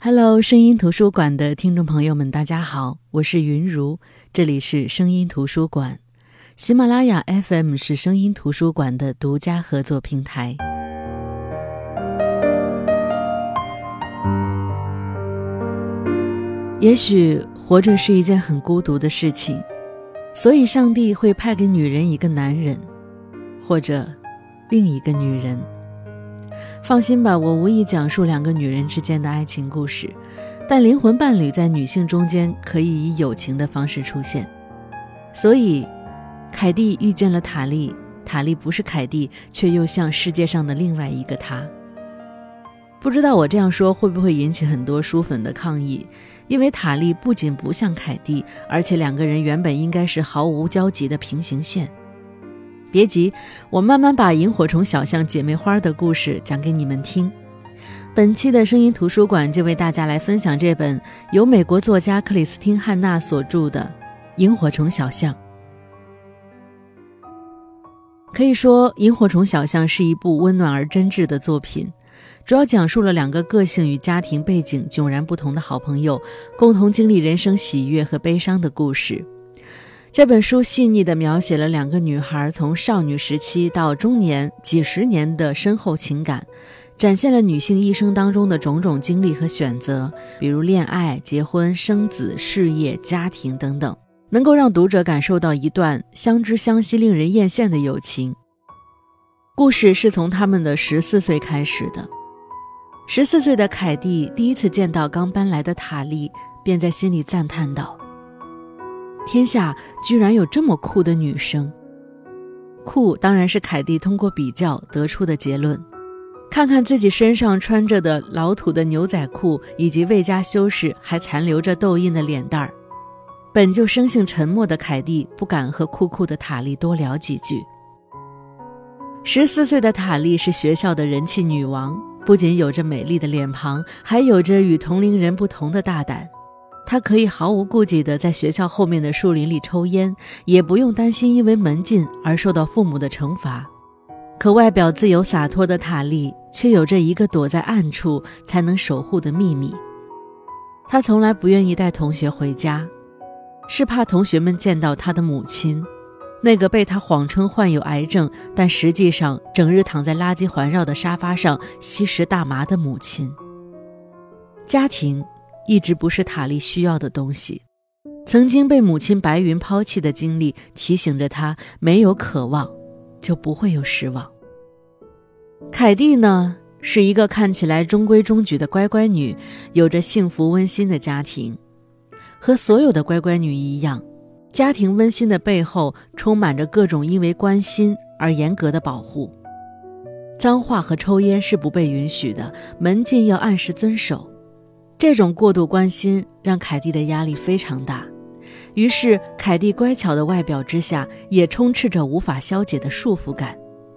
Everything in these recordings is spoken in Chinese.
Hello，声音图书馆的听众朋友们，大家好，我是云如，这里是声音图书馆，喜马拉雅 FM 是声音图书馆的独家合作平台。也许活着是一件很孤独的事情，所以上帝会派给女人一个男人，或者另一个女人。放心吧，我无意讲述两个女人之间的爱情故事，但灵魂伴侣在女性中间可以以友情的方式出现。所以，凯蒂遇见了塔莉，塔莉不是凯蒂，却又像世界上的另外一个她。不知道我这样说会不会引起很多书粉的抗议？因为塔莉不仅不像凯蒂，而且两个人原本应该是毫无交集的平行线。别急，我慢慢把萤火虫小象姐妹花的故事讲给你们听。本期的声音图书馆就为大家来分享这本由美国作家克里斯汀·汉娜所著的《萤火虫小象》。可以说，《萤火虫小象》是一部温暖而真挚的作品，主要讲述了两个个性与家庭背景迥然不同的好朋友共同经历人生喜悦和悲伤的故事。这本书细腻地描写了两个女孩从少女时期到中年几十年的深厚情感，展现了女性一生当中的种种经历和选择，比如恋爱、结婚、生子、事业、家庭等等，能够让读者感受到一段相知相惜、令人艳羡的友情。故事是从他们的十四岁开始的。十四岁的凯蒂第一次见到刚搬来的塔莉，便在心里赞叹道。天下居然有这么酷的女生，酷当然是凯蒂通过比较得出的结论。看看自己身上穿着的老土的牛仔裤，以及未加修饰还残留着痘印的脸蛋儿，本就生性沉默的凯蒂不敢和酷酷的塔莉多聊几句。十四岁的塔莉是学校的人气女王，不仅有着美丽的脸庞，还有着与同龄人不同的大胆。他可以毫无顾忌地在学校后面的树林里抽烟，也不用担心因为门禁而受到父母的惩罚。可外表自由洒脱的塔莉却有着一个躲在暗处才能守护的秘密。他从来不愿意带同学回家，是怕同学们见到他的母亲，那个被他谎称患有癌症，但实际上整日躺在垃圾环绕的沙发上吸食大麻的母亲。家庭。一直不是塔莉需要的东西。曾经被母亲白云抛弃的经历，提醒着他：没有渴望，就不会有失望。凯蒂呢，是一个看起来中规中矩的乖乖女，有着幸福温馨的家庭。和所有的乖乖女一样，家庭温馨的背后，充满着各种因为关心而严格的保护。脏话和抽烟是不被允许的，门禁要按时遵守。这种过度关心让凯蒂的压力非常大，于是凯蒂乖巧的外表之下也充斥着无法消解的束缚感，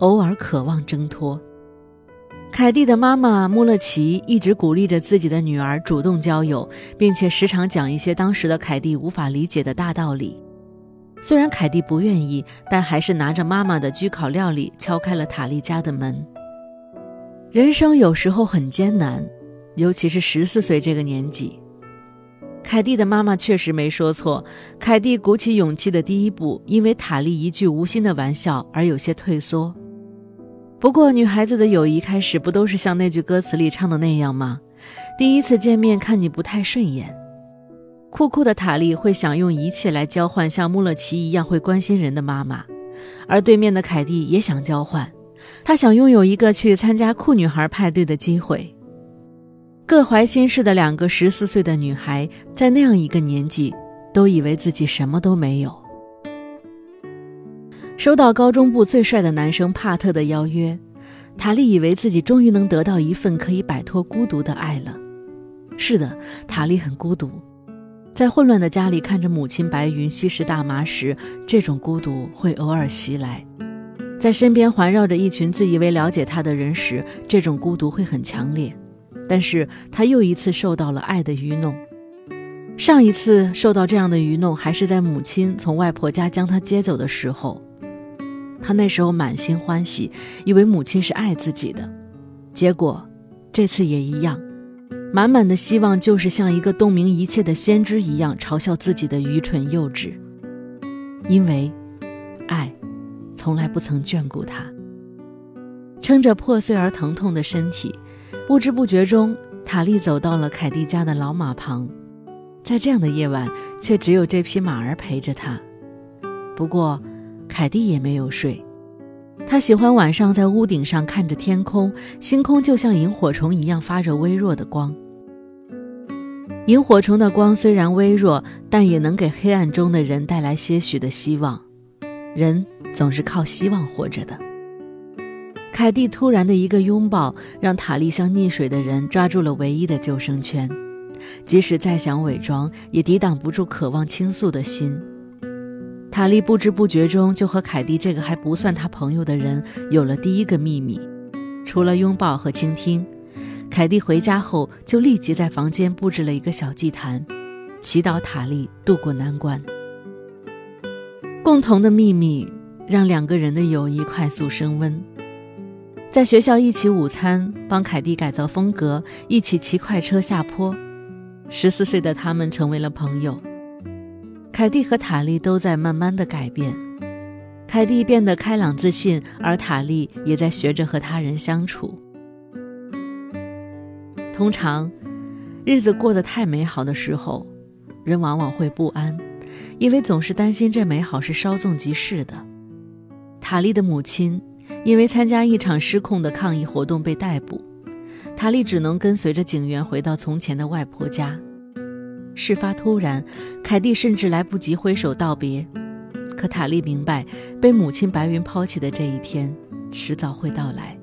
偶尔渴望挣脱。凯蒂的妈妈穆勒奇一直鼓励着自己的女儿主动交友，并且时常讲一些当时的凯蒂无法理解的大道理。虽然凯蒂不愿意，但还是拿着妈妈的焗烤料理敲开了塔莉家的门。人生有时候很艰难。尤其是十四岁这个年纪，凯蒂的妈妈确实没说错。凯蒂鼓起勇气的第一步，因为塔莉一句无心的玩笑而有些退缩。不过，女孩子的友谊开始不都是像那句歌词里唱的那样吗？第一次见面看你不太顺眼，酷酷的塔莉会想用一切来交换像穆勒奇一样会关心人的妈妈，而对面的凯蒂也想交换，她想拥有一个去参加酷女孩派对的机会。各怀心事的两个十四岁的女孩，在那样一个年纪，都以为自己什么都没有。收到高中部最帅的男生帕特的邀约，塔莉以为自己终于能得到一份可以摆脱孤独的爱了。是的，塔莉很孤独，在混乱的家里看着母亲白云吸食大麻时，这种孤独会偶尔袭来；在身边环绕着一群自以为了解他的人时，这种孤独会很强烈。但是他又一次受到了爱的愚弄。上一次受到这样的愚弄，还是在母亲从外婆家将他接走的时候。他那时候满心欢喜，以为母亲是爱自己的。结果，这次也一样。满满的希望就是像一个洞明一切的先知一样嘲笑自己的愚蠢幼稚，因为爱从来不曾眷顾他。撑着破碎而疼痛的身体，不知不觉中，塔莉走到了凯蒂家的老马旁。在这样的夜晚，却只有这匹马儿陪着她。不过，凯蒂也没有睡。他喜欢晚上在屋顶上看着天空，星空就像萤火虫一样发着微弱的光。萤火虫的光虽然微弱，但也能给黑暗中的人带来些许的希望。人总是靠希望活着的。凯蒂突然的一个拥抱，让塔莉像溺水的人抓住了唯一的救生圈，即使再想伪装，也抵挡不住渴望倾诉的心。塔莉不知不觉中就和凯蒂这个还不算他朋友的人有了第一个秘密，除了拥抱和倾听，凯蒂回家后就立即在房间布置了一个小祭坛，祈祷塔莉渡过难关。共同的秘密让两个人的友谊快速升温。在学校一起午餐，帮凯蒂改造风格，一起骑快车下坡。十四岁的他们成为了朋友。凯蒂和塔莉都在慢慢的改变，凯蒂变得开朗自信，而塔莉也在学着和他人相处。通常，日子过得太美好的时候，人往往会不安，因为总是担心这美好是稍纵即逝的。塔莉的母亲。因为参加一场失控的抗议活动被逮捕，塔莉只能跟随着警员回到从前的外婆家。事发突然，凯蒂甚至来不及挥手道别。可塔莉明白，被母亲白云抛弃的这一天，迟早会到来。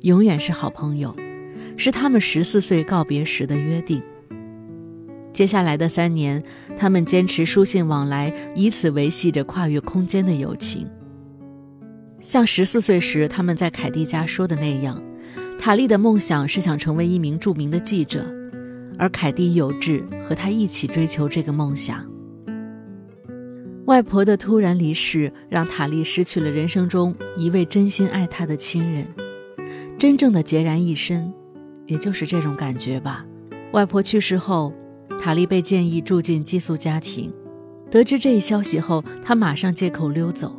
永远是好朋友，是他们十四岁告别时的约定。接下来的三年，他们坚持书信往来，以此维系着跨越空间的友情。像十四岁时他们在凯蒂家说的那样，塔莉的梦想是想成为一名著名的记者，而凯蒂有志和他一起追求这个梦想。外婆的突然离世让塔莉失去了人生中一位真心爱她的亲人，真正的孑然一身，也就是这种感觉吧。外婆去世后，塔莉被建议住进寄宿家庭，得知这一消息后，她马上借口溜走。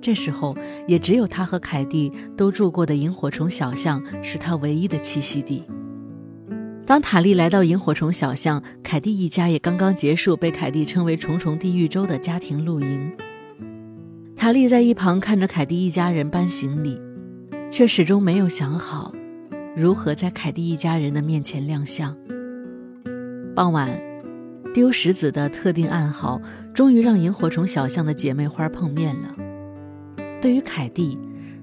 这时候，也只有他和凯蒂都住过的萤火虫小巷是他唯一的栖息地。当塔莉来到萤火虫小巷，凯蒂一家也刚刚结束被凯蒂称为“重重地狱周”的家庭露营。塔莉在一旁看着凯蒂一家人搬行李，却始终没有想好如何在凯蒂一家人的面前亮相。傍晚，丢石子的特定暗号终于让萤火虫小巷的姐妹花碰面了。对于凯蒂，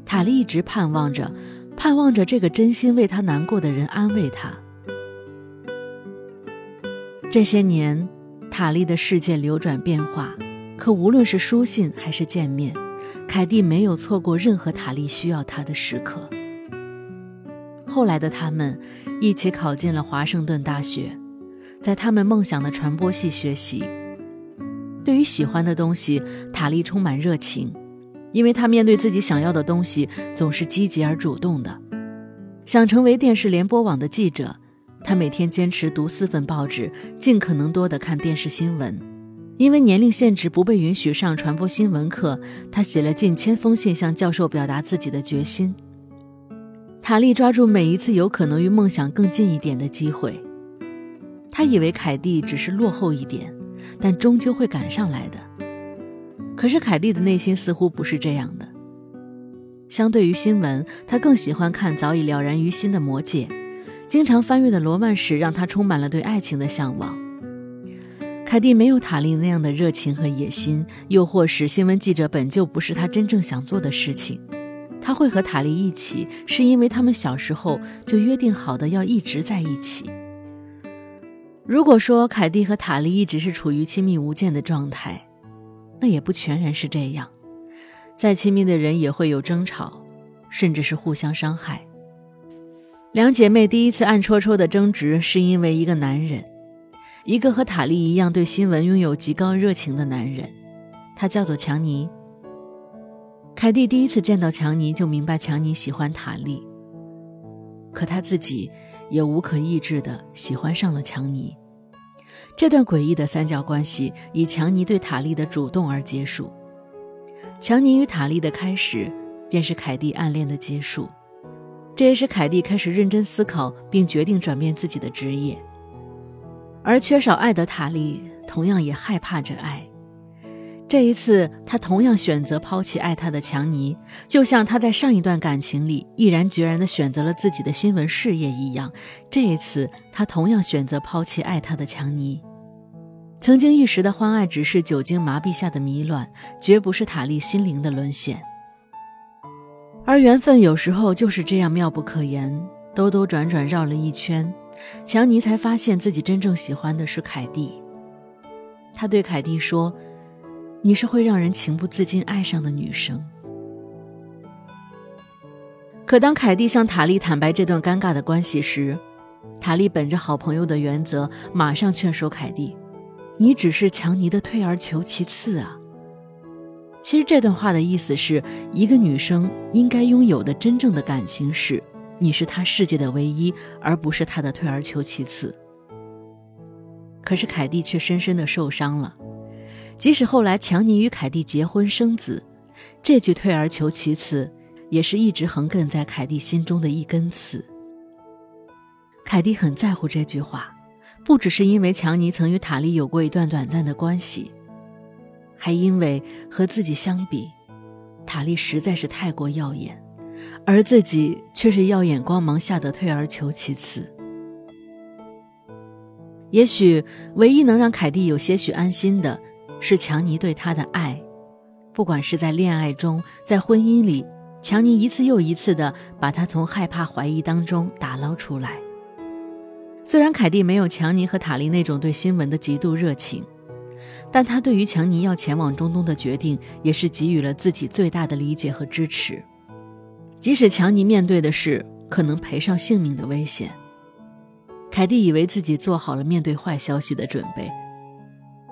塔莉一直盼望着，盼望着这个真心为她难过的人安慰她。这些年，塔莉的世界流转变化，可无论是书信还是见面，凯蒂没有错过任何塔莉需要他的时刻。后来的他们一起考进了华盛顿大学，在他们梦想的传播系学习。对于喜欢的东西，塔莉充满热情。因为他面对自己想要的东西总是积极而主动的，想成为电视联播网的记者，他每天坚持读四份报纸，尽可能多的看电视新闻。因为年龄限制不被允许上传播新闻课，他写了近千封信向教授表达自己的决心。塔莉抓住每一次有可能与梦想更近一点的机会，他以为凯蒂只是落后一点，但终究会赶上来的。可是凯蒂的内心似乎不是这样的。相对于新闻，他更喜欢看早已了然于心的《魔戒》，经常翻阅的罗曼史让他充满了对爱情的向往。凯蒂没有塔莉那样的热情和野心，又或是新闻记者本就不是他真正想做的事情。他会和塔莉一起，是因为他们小时候就约定好的要一直在一起。如果说凯蒂和塔莉一直是处于亲密无间的状态，那也不全然是这样，再亲密的人也会有争吵，甚至是互相伤害。两姐妹第一次暗戳戳的争执，是因为一个男人，一个和塔莉一样对新闻拥有极高热情的男人，他叫做强尼。凯蒂第一次见到强尼，就明白强尼喜欢塔莉，可他自己也无可抑制的喜欢上了强尼。这段诡异的三角关系以强尼对塔莉的主动而结束。强尼与塔莉的开始，便是凯蒂暗恋的结束。这也是凯蒂开始认真思考，并决定转变自己的职业。而缺少爱的塔莉，同样也害怕着爱。这一次，她同样选择抛弃爱她的强尼，就像她在上一段感情里毅然决然地选择了自己的新闻事业一样。这一次，她同样选择抛弃爱她的强尼。曾经一时的欢爱，只是酒精麻痹下的迷乱，绝不是塔莉心灵的沦陷。而缘分有时候就是这样妙不可言，兜兜转转绕了一圈，强尼才发现自己真正喜欢的是凯蒂。他对凯蒂说。你是会让人情不自禁爱上的女生。可当凯蒂向塔莉坦白这段尴尬的关系时，塔莉本着好朋友的原则，马上劝说凯蒂：“你只是强尼的退而求其次啊。”其实这段话的意思是一个女生应该拥有的真正的感情是，你是她世界的唯一，而不是她的退而求其次。可是凯蒂却深深的受伤了。即使后来强尼与凯蒂结婚生子，这句退而求其次，也是一直横亘在凯蒂心中的一根刺。凯蒂很在乎这句话，不只是因为强尼曾与塔莉有过一段短暂的关系，还因为和自己相比，塔莉实在是太过耀眼，而自己却是耀眼光芒下的退而求其次。也许唯一能让凯蒂有些许安心的。是强尼对她的爱，不管是在恋爱中，在婚姻里，强尼一次又一次的把她从害怕、怀疑当中打捞出来。虽然凯蒂没有强尼和塔莉那种对新闻的极度热情，但他对于强尼要前往中东的决定，也是给予了自己最大的理解和支持。即使强尼面对的是可能赔上性命的危险，凯蒂以为自己做好了面对坏消息的准备。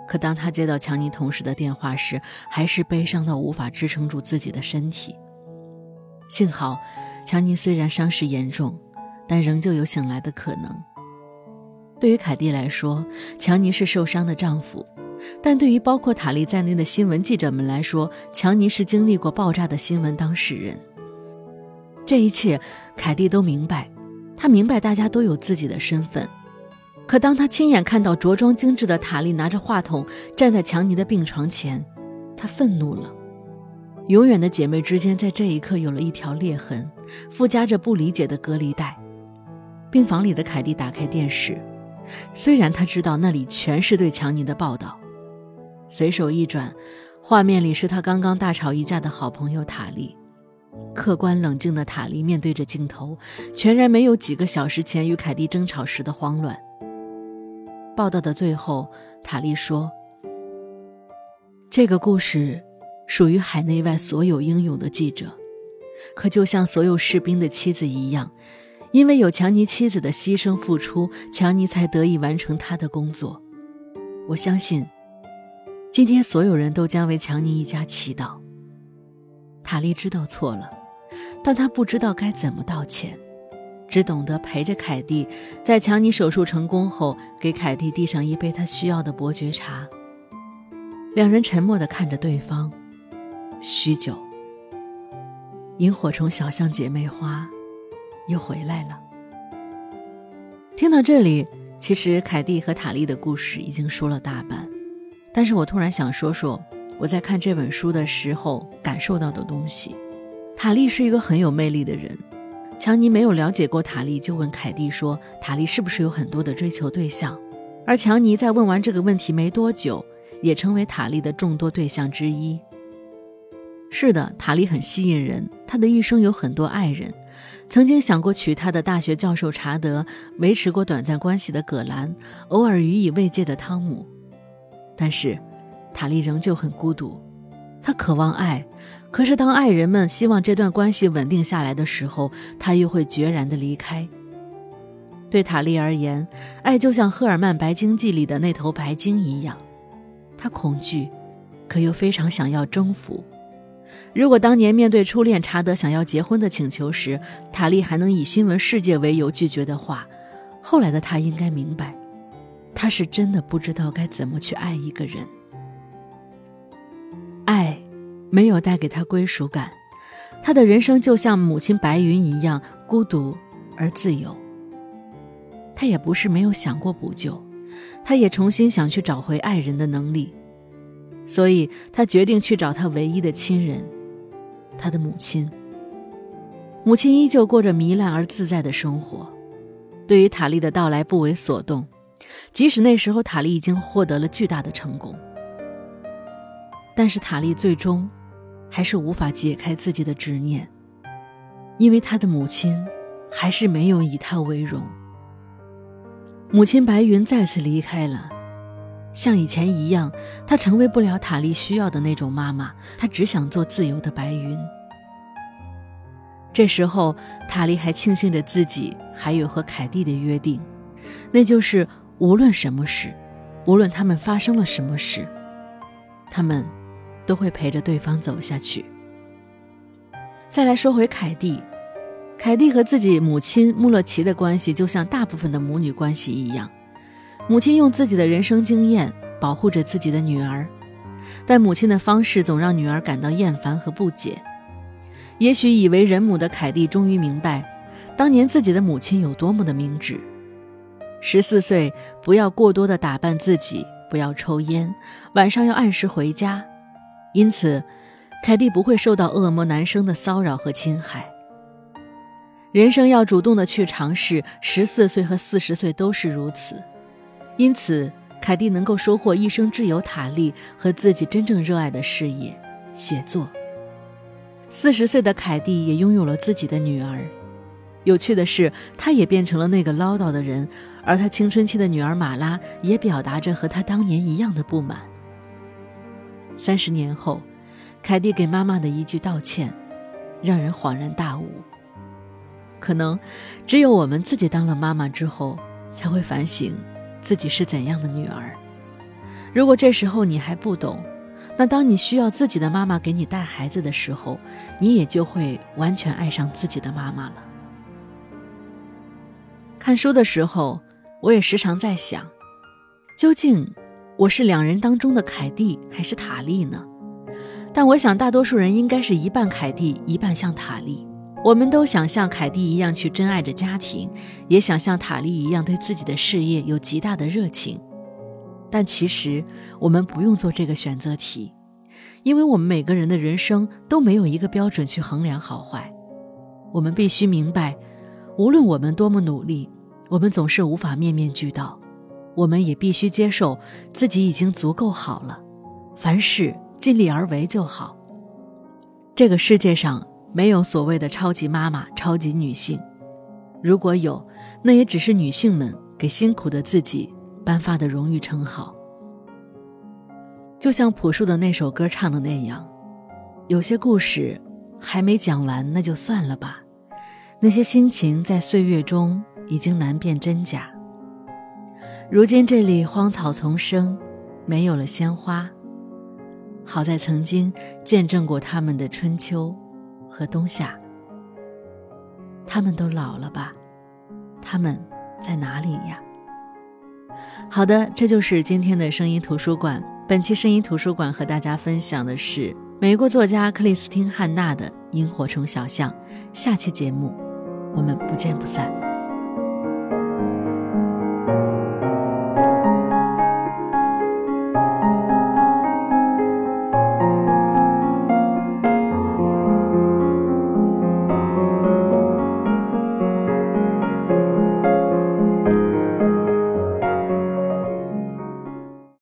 可当他接到强尼同事的电话时，还是悲伤到无法支撑住自己的身体。幸好，强尼虽然伤势严重，但仍旧有醒来的可能。对于凯蒂来说，强尼是受伤的丈夫；但对于包括塔莉在内的新闻记者们来说，强尼是经历过爆炸的新闻当事人。这一切，凯蒂都明白，她明白大家都有自己的身份。可当她亲眼看到着装精致的塔莉拿着话筒站在强尼的病床前，她愤怒了。永远的姐妹之间在这一刻有了一条裂痕，附加着不理解的隔离带。病房里的凯蒂打开电视，虽然他知道那里全是对强尼的报道，随手一转，画面里是他刚刚大吵一架的好朋友塔莉。客观冷静的塔莉面对着镜头，全然没有几个小时前与凯蒂争吵时的慌乱。报道的最后，塔莉说：“这个故事属于海内外所有英勇的记者，可就像所有士兵的妻子一样，因为有强尼妻子的牺牲付出，强尼才得以完成他的工作。我相信，今天所有人都将为强尼一家祈祷。”塔莉知道错了，但她不知道该怎么道歉。只懂得陪着凯蒂，在强尼手术成功后，给凯蒂递上一杯他需要的伯爵茶。两人沉默地看着对方，许久。萤火虫小象姐妹花又回来了。听到这里，其实凯蒂和塔莉的故事已经说了大半，但是我突然想说说我在看这本书的时候感受到的东西。塔莉是一个很有魅力的人。强尼没有了解过塔莉，就问凯蒂说：“塔莉是不是有很多的追求对象？”而强尼在问完这个问题没多久，也成为塔莉的众多对象之一。是的，塔莉很吸引人，她的一生有很多爱人，曾经想过娶她的大学教授查德，维持过短暂关系的葛兰，偶尔予以慰藉的汤姆。但是，塔莉仍旧很孤独，她渴望爱。可是，当爱人们希望这段关系稳定下来的时候，她又会决然的离开。对塔莉而言，爱就像赫尔曼白鲸记里的那头白鲸一样，她恐惧，可又非常想要征服。如果当年面对初恋查德想要结婚的请求时，塔莉还能以新闻世界为由拒绝的话，后来的他应该明白，他是真的不知道该怎么去爱一个人。爱没有带给他归属感，他的人生就像母亲白云一样孤独而自由。他也不是没有想过补救，他也重新想去找回爱人的能力，所以他决定去找他唯一的亲人，他的母亲。母亲依旧过着糜烂而自在的生活，对于塔莉的到来不为所动，即使那时候塔莉已经获得了巨大的成功。但是塔莉最终，还是无法解开自己的执念，因为他的母亲，还是没有以他为荣。母亲白云再次离开了，像以前一样，她成为不了塔莉需要的那种妈妈。她只想做自由的白云。这时候，塔莉还庆幸着自己还有和凯蒂的约定，那就是无论什么事，无论他们发生了什么事，他们。都会陪着对方走下去。再来说回凯蒂，凯蒂和自己母亲穆勒奇的关系就像大部分的母女关系一样，母亲用自己的人生经验保护着自己的女儿，但母亲的方式总让女儿感到厌烦和不解。也许以为人母的凯蒂终于明白，当年自己的母亲有多么的明智。十四岁不要过多的打扮自己，不要抽烟，晚上要按时回家。因此，凯蒂不会受到恶魔男生的骚扰和侵害。人生要主动的去尝试，十四岁和四十岁都是如此。因此，凯蒂能够收获一生挚友塔莉和自己真正热爱的事业——写作。四十岁的凯蒂也拥有了自己的女儿。有趣的是，她也变成了那个唠叨的人，而她青春期的女儿马拉也表达着和她当年一样的不满。三十年后，凯蒂给妈妈的一句道歉，让人恍然大悟。可能，只有我们自己当了妈妈之后，才会反省自己是怎样的女儿。如果这时候你还不懂，那当你需要自己的妈妈给你带孩子的时候，你也就会完全爱上自己的妈妈了。看书的时候，我也时常在想，究竟。我是两人当中的凯蒂还是塔莉呢？但我想大多数人应该是一半凯蒂，一半像塔莉。我们都想像凯蒂一样去珍爱着家庭，也想像塔莉一样对自己的事业有极大的热情。但其实我们不用做这个选择题，因为我们每个人的人生都没有一个标准去衡量好坏。我们必须明白，无论我们多么努力，我们总是无法面面俱到。我们也必须接受自己已经足够好了，凡事尽力而为就好。这个世界上没有所谓的超级妈妈、超级女性，如果有，那也只是女性们给辛苦的自己颁发的荣誉称号。就像朴树的那首歌唱的那样，有些故事还没讲完，那就算了吧。那些心情在岁月中已经难辨真假。如今这里荒草丛生，没有了鲜花。好在曾经见证过他们的春秋和冬夏。他们都老了吧？他们在哪里呀？好的，这就是今天的声音图书馆。本期声音图书馆和大家分享的是美国作家克里斯汀·汉娜的《萤火虫小巷》。下期节目，我们不见不散。